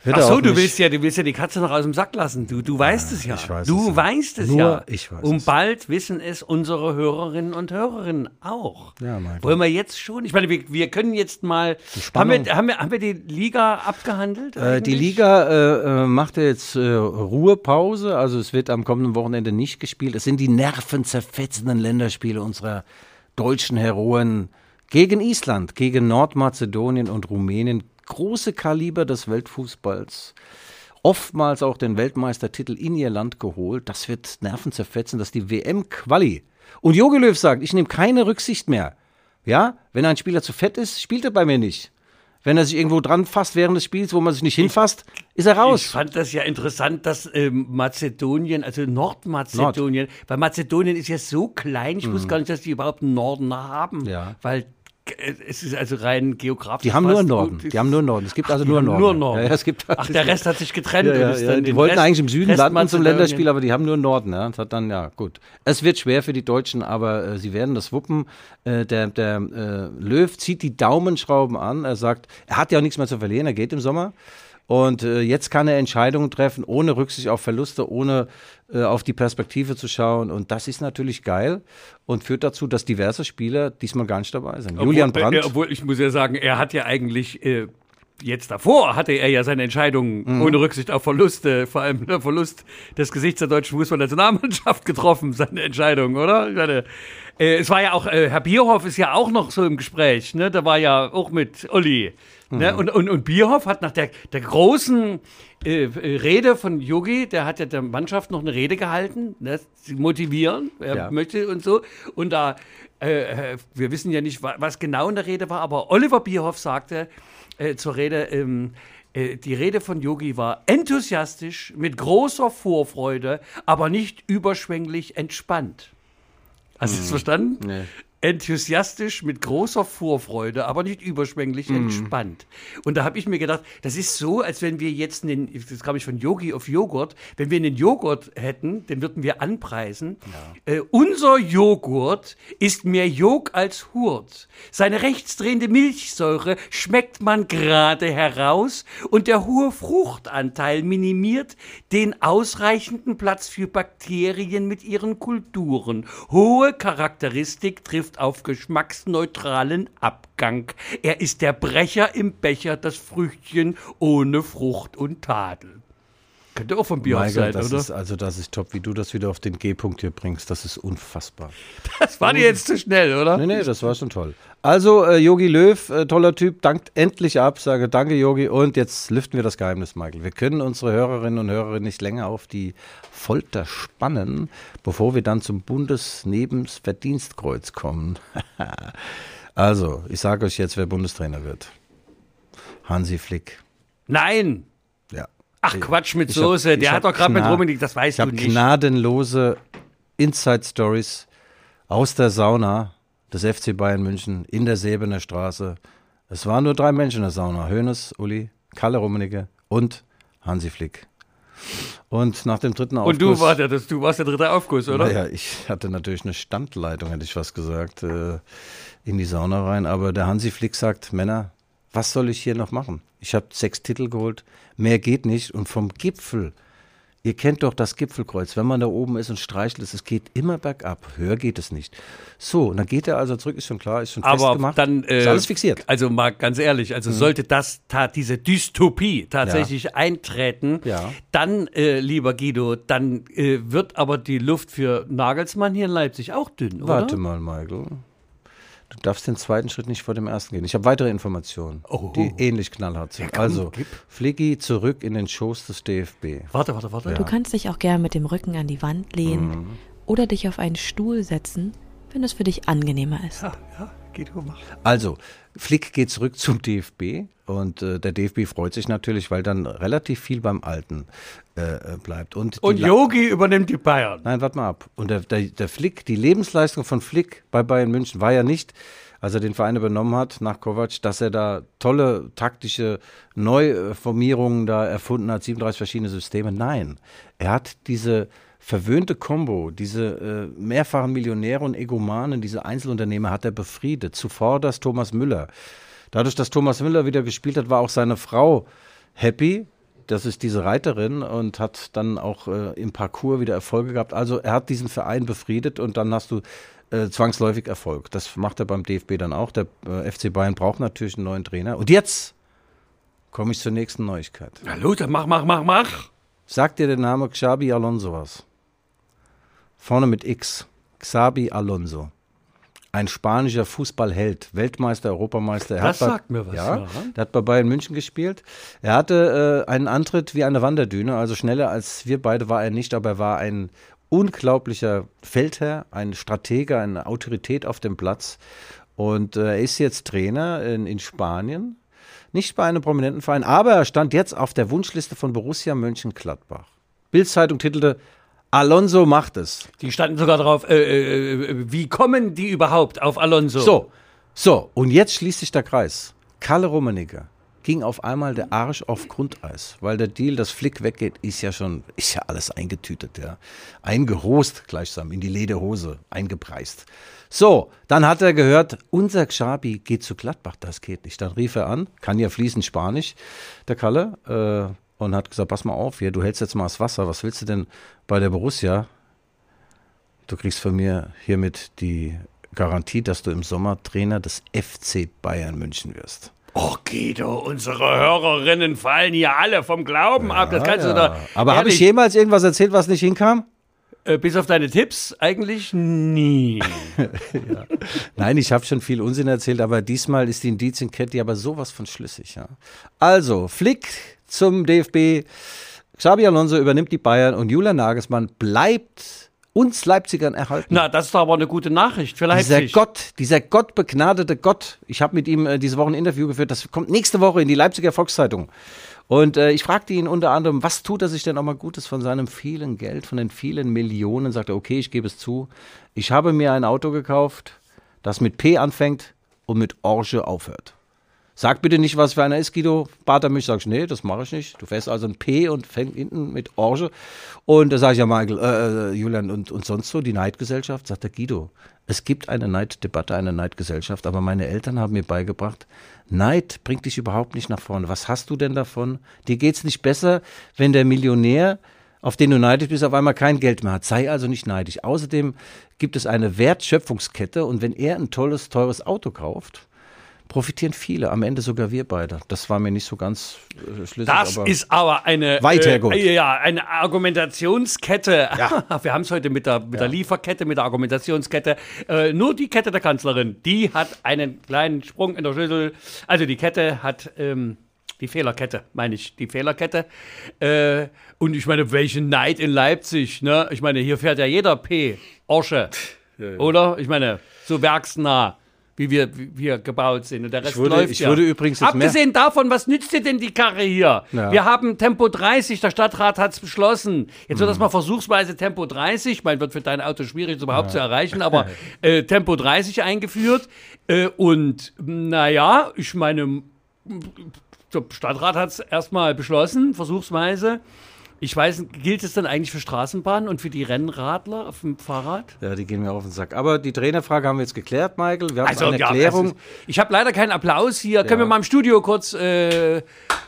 Ach so, du willst ja, du willst ja die Katze noch aus dem Sack lassen. Du, du weißt ja, es ja. Ich weiß du es ja. weißt es Nur ja. ich weiß und bald wissen es unsere Hörerinnen und Hörerinnen auch. Ja, Michael. Wollen wir jetzt schon? Ich meine, wir, wir können jetzt mal. Haben wir, haben, wir, haben wir die Liga abgehandelt? Äh, die? Liga äh, äh, macht jetzt äh, Ruhepause, also es wird am kommenden Wochenende nicht gespielt. Es sind die nervenzerfetzenden Länderspiele unserer deutschen Heroen gegen Island, gegen Nordmazedonien und Rumänien. Große Kaliber des Weltfußballs. Oftmals auch den Weltmeistertitel in ihr Land geholt. Das wird nervenzerfetzend, dass die WM-Quali. Und Jogi Löw sagt, ich nehme keine Rücksicht mehr. Ja, wenn ein Spieler zu fett ist, spielt er bei mir nicht. Wenn er sich irgendwo dran fasst während des Spiels, wo man sich nicht hinfasst, ist er Ich raus. fand das ja interessant, dass ähm, Mazedonien, also Nordmazedonien, weil Mazedonien ist ja so klein, ich wusste gar nicht, dass die überhaupt einen Norden haben. Mhm. Ja. Weil es ist also rein geografisch. Die haben nur Norden. gut. Die haben nur Norden. Es gibt also Die nur haben Norden. Nur Norden. Ja, es gibt Ach, der Rest hat sich getrennt. Ja, ja, Die wollten Rest- eigentlich im Süden Rest landen zum. Länderspiel, aber die haben nur Norden. Ja. Das hat dann, ja, gut. Es wird schwer für die Deutschen, aber äh, sie werden das wuppen. Äh, der der äh, Löw zieht die Daumenschrauben an. Er sagt, er hat ja auch nichts mehr zu verlieren. Er geht im Sommer. Und äh, jetzt kann er Entscheidungen treffen, ohne Rücksicht auf Verluste, ohne äh, auf die Perspektive zu schauen. Und das ist natürlich geil und führt dazu, dass diverse Spieler diesmal gar nicht dabei sind. Julian obwohl, Brandt. Äh, obwohl, ich muss ja sagen, er hat ja eigentlich. Jetzt davor hatte er ja seine Entscheidung ohne Rücksicht auf Verluste, vor allem der Verlust des Gesichts der deutschen Fußballnationalmannschaft getroffen, seine Entscheidung, oder? Meine, äh, es war ja auch, äh, Herr Bierhoff ist ja auch noch so im Gespräch, ne? Da war ja auch mit Olli. Ne? Und, und, und Bierhoff hat nach der, der großen äh, äh, Rede von Yogi, der hat ja der Mannschaft noch eine Rede gehalten, ne? sie motivieren, er Ja. möchte und so. Und da, äh, äh, wir wissen ja nicht, wa- was genau in der Rede war, aber Oliver Bierhoff sagte äh, zur Rede, ähm, äh, die Rede von Yogi war enthusiastisch, mit großer Vorfreude, aber nicht überschwänglich entspannt. Hast du es verstanden? Nee. Enthusiastisch, mit großer Vorfreude, aber nicht überschwänglich entspannt. Und da habe ich mir gedacht, das ist so, als wenn wir jetzt einen, das kam ich von Yogi auf Joghurt, wenn wir einen Joghurt hätten, den würden wir anpreisen. Äh, unser Joghurt ist mehr Jog als Hurt. Seine rechtsdrehende Milchsäure schmeckt man gerade heraus und der hohe Fruchtanteil minimiert den ausreichenden Platz für Bakterien mit ihren Kulturen. Hohe Charakteristik trifft auf geschmacksneutralen Abgang. Er ist der Brecher im Becher, das Früchtchen ohne Frucht und Tadel. Könnte auch vom Bier Michael, sein, das oder? ist also das ist top, wie du das wieder auf den G-Punkt hier bringst. Das ist unfassbar. das war dir jetzt zu schnell, oder? Nee, nee, das war schon toll. Also, äh, Yogi Löw, äh, toller Typ, dankt endlich ab, sage danke, Yogi. Und jetzt lüften wir das Geheimnis, Michael. Wir können unsere Hörerinnen und Hörer nicht länger auf die Folter spannen, bevor wir dann zum Bundesnebensverdienstkreuz kommen. also, ich sage euch jetzt, wer Bundestrainer wird. Hansi Flick. Nein! Ja. Ach Quatsch mit Ich hab- Soße. ich Der hab hat doch gerade mit Dominik, das weißt Ich du habe nicht. gnadenlose Inside-Stories aus der Sauna des FC Bayern München in der Säbener Straße. Es waren nur drei Menschen in der Sauna. Hönes, Uli, Kalle Rummenigge und Hansi Flick. Und nach dem dritten Aufguss... Und du, war der, das, du warst der dritte Aufguss, oder? Naja, ich hatte natürlich eine Standleitung, hätte ich was gesagt, äh, in die Sauna rein. Aber der Hansi Flick sagt, Männer, was soll ich hier noch machen? Ich habe sechs Titel geholt, mehr geht nicht. Und vom Gipfel Ihr kennt doch das Gipfelkreuz. Wenn man da oben ist und streichelt es, es geht immer bergab. Höher geht es nicht. So, und dann geht er also zurück, ist schon klar, ist schon Aber festgemacht. dann äh, ist alles fixiert. Mhm. Also mal ganz ehrlich, also sollte das diese Dystopie tatsächlich eintreten, Ja. dann äh, lieber Guido, dann äh, wird aber die Luft für Nagelsmann hier in Leipzig auch dünn, oder? Warte mal, Michael. Du darfst den zweiten Schritt nicht vor dem ersten gehen. Ich habe weitere Informationen, Oh. die ähnlich knallhart sind. komm, also, gib. Flicky zurück in den Schoß des DFB. Warte, warte, warte. Du kannst dich auch gern mit dem Rücken an die Wand lehnen Mhm. oder dich auf einen Stuhl setzen, wenn es für dich angenehmer ist. Ja, ja, Guido, mach. Also, Flick geht zurück zum DFB und äh, der DFB freut sich natürlich, weil dann relativ viel beim Alten äh, äh, bleibt. Und, Und Yogi übernimmt die Bayern. Nein, warte mal ab. Und der, der, der Flick, die Lebensleistung von Flick bei Bayern München war ja nicht, als er den Verein übernommen hat nach Kovac, dass er da tolle taktische Neuformierungen da erfunden hat, 37 verschiedene Systeme. Nein, er hat diese verwöhnte Kombo, diese äh, mehrfachen Millionäre und Egomanen, diese Einzelunternehmer hat er befriedet. Zuvor das Thomas Müller. Dadurch, dass Thomas Müller wieder gespielt hat, war auch seine Frau happy. Das ist diese Reiterin und hat dann auch äh, im Parcours wieder Erfolge gehabt. Also er hat diesen Verein befriedet und dann hast du äh, zwangsläufig Erfolg. Das macht er beim DFB dann auch. Der äh, FC Bayern braucht natürlich einen neuen Trainer. Und jetzt komme ich zur nächsten Neuigkeit. Na dann mach, mach, mach, mach. Sagt dir der Name Xabi Alonso was? Vorne mit X. Xabi Alonso. Ein spanischer Fußballheld, Weltmeister, Europameister. Er Das hat bei- sagt mir was, Ja, ja. der hat bei Bayern München gespielt. Er hatte äh, einen Antritt wie eine Wanderdüne, also schneller als wir beide war er nicht, aber er war ein unglaublicher Feldherr, ein Stratege, eine Autorität auf dem Platz. Und äh, er ist jetzt Trainer in, in Spanien. Nicht bei einem prominenten Verein, aber er stand jetzt auf der Wunschliste von Borussia Mönchengladbach. Bild-Zeitung titelte Alonso macht es. Die standen sogar drauf, äh, äh, äh, wie kommen die überhaupt auf Alonso? So, so, und jetzt schließt sich der Kreis. Kalle Rummenigge ging auf einmal der Arsch auf Grundeis, weil der Deal, dass Flick weggeht, ist ja schon, ist ja alles eingetütet, ja. Eingerost gleichsam, in die Lederhose, eingepreist. So, dann hat er gehört, unser Xabi geht zu Gladbach, das geht nicht. Dann rief er an, kann ja fließend Spanisch, der Kalle, äh, und hat gesagt, pass mal auf, hier, du hältst jetzt mal das Wasser, was willst du denn bei der Borussia? Du kriegst von mir hiermit die Garantie, dass du im Sommer Trainer des FC Bayern München wirst. Oh Guido, unsere Hörerinnen fallen hier alle vom Glauben ab. Das kannst du doch. Aber habe ich jemals irgendwas erzählt, was nicht hinkam? äh, bis auf deine Tipps eigentlich nie. Nein, ich habe schon viel Unsinn erzählt, aber diesmal ist die Indizienkette aber sowas von schlüssig. Ja. Also, Flick zum DFB, Xabi Alonso übernimmt die Bayern und Julian Nagelsmann bleibt uns Leipzigern erhalten. Na, das ist doch aber eine gute Nachricht für Dieser Leipzig. Gott, dieser gottbegnadete Gott. Ich habe mit ihm äh, diese Woche ein Interview geführt. Das kommt nächste Woche in die Leipziger Volkszeitung. Und äh, ich fragte ihn unter anderem, was tut er sich denn nochmal Gutes von seinem vielen Geld, von den vielen Millionen? Sagt er, okay, ich gebe es zu. Ich habe mir ein Auto gekauft, das mit P anfängt und mit Orge aufhört. Sag bitte nicht, was für einer ist, Guido. Bat er mich, sag ich, nee, das mache ich nicht. Du fährst also ein P und fängt hinten mit Orge. Und da sage ich ja, Michael, äh, äh, Julian, und, und sonst so, die Neidgesellschaft? Sagt der Guido, es gibt eine Neiddebatte, eine Neidgesellschaft, aber meine Eltern haben mir beigebracht, Neid bringt dich überhaupt nicht nach vorne. Was hast du denn davon? Dir geht's nicht besser, wenn der Millionär, auf den du neidisch bist, auf einmal kein Geld mehr hat. Sei also nicht neidisch. Außerdem gibt es eine Wertschöpfungskette und wenn er ein tolles, teures Auto kauft, profitieren viele, am Ende sogar wir beide. Das war mir nicht so ganz äh, schlüssig. Das aber ist aber eine, äh, ja, eine Argumentationskette. Wir haben es heute mit der, mit der Lieferkette, mit der Argumentationskette. Äh, nur die Kette der Kanzlerin, die hat einen kleinen Sprung in der Schlüssel. Also die Kette hat ähm, die Fehlerkette, meine ich, die Fehlerkette. Äh, und ich meine, welche Neid in Leipzig, ne? Ich meine, hier fährt ja jeder P. Orsche. Oder? Ich meine, so werksnah. Wie wir, wie wir gebaut sind. Und der Rest würde- läuft ich ja. würde übrigens Abgesehen davon, was nützt dir denn die Karre hier? Ja. Wir haben Tempo 30, der Stadtrat hat es beschlossen. Jetzt Mhm. wird das mal versuchsweise Tempo 30, ich meine, wird für dein Auto schwierig, das überhaupt zu erreichen, aber äh, Tempo 30 eingeführt. Äh, und naja, ich meine, der Stadtrat hat es erstmal beschlossen, versuchsweise. Ich weiß, gilt es dann eigentlich für Straßenbahnen und für die Rennradler auf dem Fahrrad? Ja, die gehen mir auf den Sack. Aber die Trainerfrage haben wir jetzt geklärt, Michael. Wir haben Also, eine ja, Erklärung. es ist- ich habe leider keinen Applaus hier. Können Ja. wir mal im Studio kurz. Äh, yeah,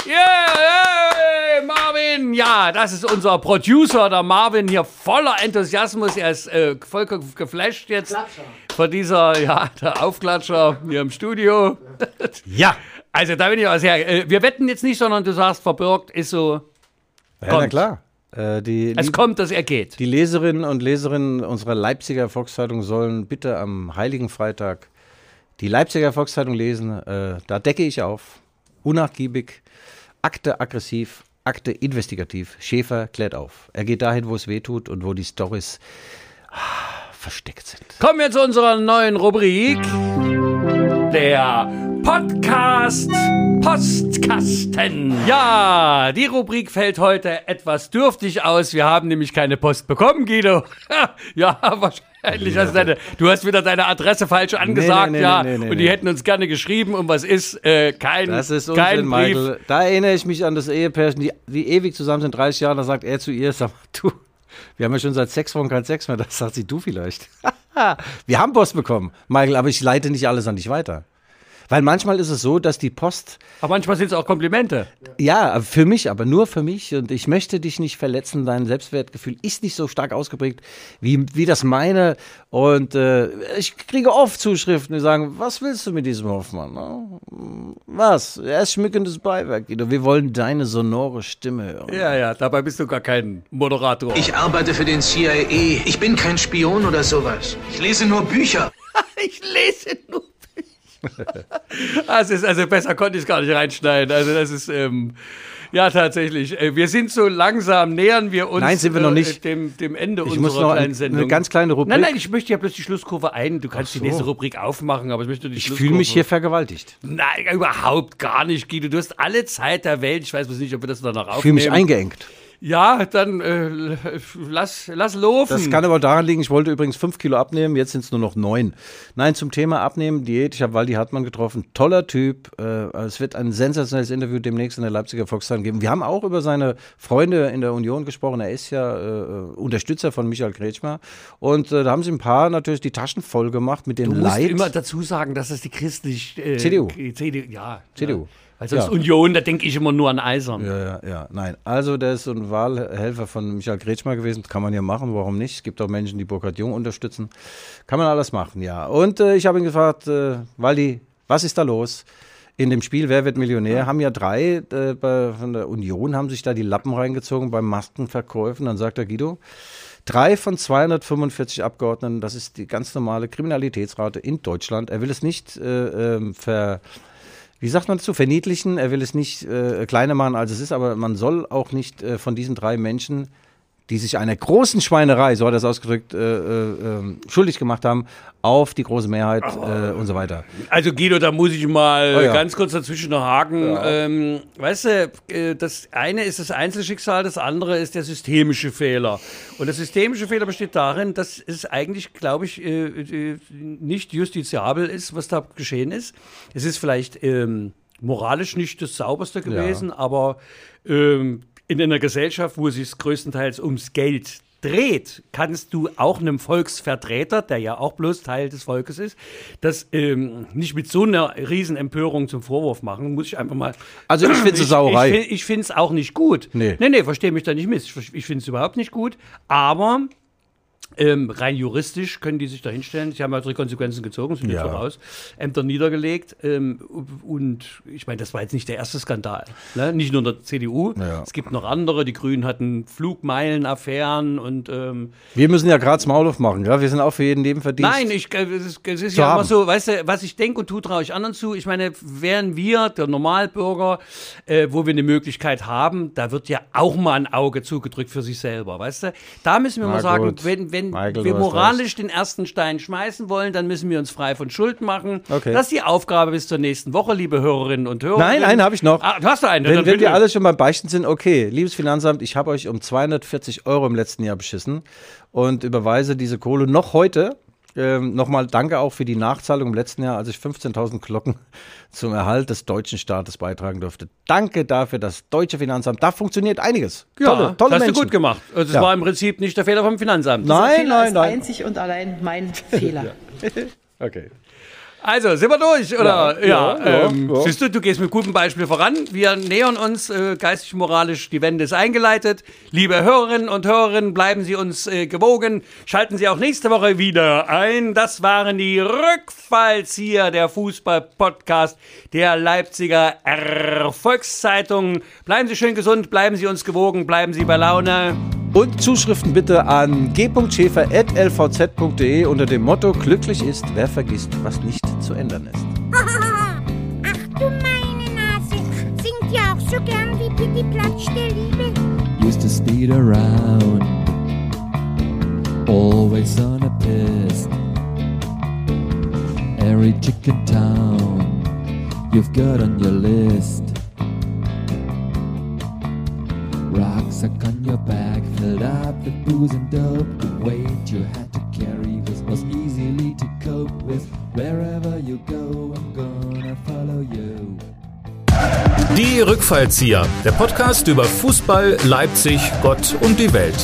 hey, Marvin! Ja, das ist unser Producer, der Marvin, hier voller Enthusiasmus. Er ist äh, voll ge- geflasht jetzt von dieser, ja, der Aufklatscher hier im Studio. ja. Also, da bin ich auch sehr. Äh, wir wetten jetzt nicht, sondern du sagst, verbirgt ist so. Ja, na Kommt. klar. Äh, die, Es kommt, dass er geht. die Leserinnen und Leserinnen unserer Leipziger Volkszeitung sollen bitte am Heiligen Freitag die Leipziger Volkszeitung lesen. Äh, da decke ich auf. Unnachgiebig, Akte aggressiv, Akte investigativ. Schäfer klärt auf. Er geht dahin, wo es weh tut und wo die Storys ah, versteckt sind. Kommen wir zu unserer neuen Rubrik. Der Podcast Postkasten. Ja, die Rubrik fällt heute etwas dürftig aus. Wir haben nämlich keine Post bekommen, Guido. ja, wahrscheinlich hast du deine, du hast wieder deine Adresse falsch angesagt, nee, nee, ja. nee, und die hätten uns gerne geschrieben. Und was ist? Äh, kein, Das ist kein Unsinn, Brief. Michael. Da erinnere ich mich an das Ehepärchen, die, die ewig zusammen sind, 30 Jahre. Da sagt er zu ihr, sag mal, du, wir haben ja schon seit sechs Wochen kein Sex mehr. Das sagt sie, du vielleicht. wir haben Post bekommen, Michael, aber ich leite nicht alles an dich weiter. Weil manchmal ist es so, dass die Post, Aber manchmal sind es auch Komplimente. ja, für mich, aber nur für mich und ich möchte dich nicht verletzen, dein Selbstwertgefühl ist nicht so stark ausgeprägt wie, wie das meine und äh, ich kriege oft Zuschriften, die sagen, was willst du mit diesem Hoffmann? ne? Was? Er ist schmückendes Beiwerk, Guido. Wir wollen deine sonore Stimme hören. Ja, ja, dabei bist du gar kein Moderator. Ich arbeite für den CIA. Ich bin kein Spion oder sowas. Ich lese nur Bücher. Ich lese nur Bücher. Das ist, also besser konnte ich es gar nicht reinschneiden. Also das ist, ähm, ja tatsächlich. Äh, Wir sind so langsam, nähern wir uns Nein, sind wir noch äh, nicht. dem, dem Ende Ich unserer muss noch kleinen ein, Sendung. eine ganz kleine Rubrik. Nein, nein, ich möchte ja bloß die Schlusskurve ein. Du kannst die so. nächste Rubrik aufmachen, aber ich möchte die ich fühle mich hier vergewaltigt. Nein, überhaupt gar nicht, Guido. Du hast alle Zeit der Welt. Ich weiß bloß nicht, ob wir das danach aufnehmen. Ich fühle mich eingeengt. Ja, dann äh, lass, lass laufen. Das kann aber daran liegen, ich wollte übrigens fünf Kilo abnehmen, jetzt sind es nur noch neun. Nein, zum Thema Abnehmen, Diät, ich habe Waldi Hartmann getroffen, toller Typ. Äh, es wird ein sensationelles Interview demnächst in der Leipziger Volkszeitung geben. Wir haben auch über seine Freunde in der Union gesprochen. Er ist ja äh, Unterstützer von Michael Kretschmer. Und äh, da haben sie ein paar natürlich die Taschen voll gemacht mit den Du musst Leid. immer dazu sagen, dass es die christlich äh, CDU. CDU, ja. CDU. Ja. Weil sonst Ja. Union, da denke ich immer nur an Eisern. Ja, ja, ja, nein. Also der ist so ein Wahlhelfer von Michael Kretschmer gewesen. Kann man ja machen, warum nicht? Es gibt auch Menschen, die Burkhard Jung unterstützen. Kann man alles machen, ja. Und äh, ich habe ihn gefragt, äh, Waldi, was ist da los? In dem Spiel Wer wird Millionär haben ja drei äh, bei, von der Union, haben sich da die Lappen reingezogen beim Maskenverkäufen. Dann sagt der Guido, drei von 245 Abgeordneten, das ist die ganz normale Kriminalitätsrate in Deutschland. Er will es nicht äh, ähm, ver wie sagt man dazu, verniedlichen. Er will es nicht äh, kleiner machen, als es ist, aber man soll auch nicht äh, von diesen drei Menschen, die sich einer großen Schweinerei, so hat er es ausgedrückt, äh, äh, äh, schuldig gemacht haben, auf die große Mehrheit äh, und so weiter. Also Guido, da muss ich mal Oh ja. ganz kurz dazwischen noch haken. Ähm, weißt du, äh, das eine ist das Einzelschicksal, das andere ist der systemische Fehler. Und der systemische Fehler besteht darin, dass es eigentlich, glaube ich, äh, äh, nicht justiziabel ist, was da geschehen ist. Es ist vielleicht ähm, moralisch nicht das sauberste gewesen, aber ähm, in einer Gesellschaft, wo es sich größtenteils ums Geld dreht, kannst du auch einem Volksvertreter, der ja auch bloß Teil des Volkes ist, das ähm, nicht mit so einer riesen Empörung zum Vorwurf machen, muss ich einfach mal. Also ich finde es Sauerei. Ich, ich finde es auch nicht gut. Nee. nee, nee verstehe mich da nicht miss. Ich, ich finde es überhaupt nicht gut. Aber ähm, rein juristisch können die sich da hinstellen. Sie haben also die Konsequenzen gezogen, sind Ja. voraus, Ämter niedergelegt. Ähm, und ich meine, das war jetzt nicht der erste Skandal. Ne? Nicht nur in der CDU. Ja. Es gibt noch andere. Die Grünen hatten Flugmeilen-Affären und ähm, Wir müssen ja gerade Maul aufmachen, ja? wir sind auch für jeden Nebenverdienst. Nein, ich, äh, es ist, es ist ja haben. immer so, weißt du, was ich denke und tue, traue ich anderen zu. Ich meine, wären wir, der Normalbürger, äh, wo wir eine Möglichkeit haben, da wird ja auch mal ein Auge zugedrückt für sich selber, weißt du? Da müssen wir Na mal sagen, gut. wenn, wenn Michael, wir moralisch den ersten Stein schmeißen wollen, dann müssen wir uns frei von Schuld machen. Okay. Das ist die Aufgabe bis zur nächsten Woche, liebe Hörerinnen und Hörer. Nein, einen habe ich noch. Ah, du hast einen. Wenn, wenn wir alle schon beim Beichten sind, okay, liebes Finanzamt, ich habe euch um 240 Euro im letzten Jahr beschissen und überweise diese Kohle noch heute Ähm, Nochmal danke auch für die Nachzahlung im letzten Jahr, als ich 15.000 Glocken zum Erhalt des deutschen Staates beitragen durfte. Danke dafür, das deutsche Finanzamt. Da funktioniert einiges. Ja, tolle, tolle hast Menschen. du gut gemacht. Also Das Ja. war im Prinzip nicht der Fehler vom Finanzamt. Nein, Fehler nein, ist nein. einzig und allein mein Fehler. Okay. Also, sind wir durch, oder? Ja, ja, ähm, ja. Siehst du, du gehst mit gutem Beispiel voran. Wir nähern uns äh, geistig moralisch, die Wende ist eingeleitet. Liebe Hörerinnen und Hörer, bleiben Sie uns äh, gewogen. Schalten Sie auch nächste Woche wieder ein. Das waren die Rückfallzieher, der Fußball-Podcast der Leipziger Erfolgszeitung. Bleiben Sie schön gesund, bleiben Sie uns gewogen, bleiben Sie bei Laune. Und Zuschriften bitte an g.schäfer.lvz.de unter dem Motto Glücklich ist, wer vergisst, was nicht zu ändern ist. Ach du meine Nase, singt ja auch so gern wie Pitti Platsch der Liebe. used to speed around, always on a piss. Every chicken town you've got on your list. Rucksack on your back, filled up with booze and dope. The weight you had to carry was, was easily to cope with. Wherever you go, I'm gonna follow you. Die Rückfallzieher, der Podcast über Fußball, Leipzig, Gott und die Welt.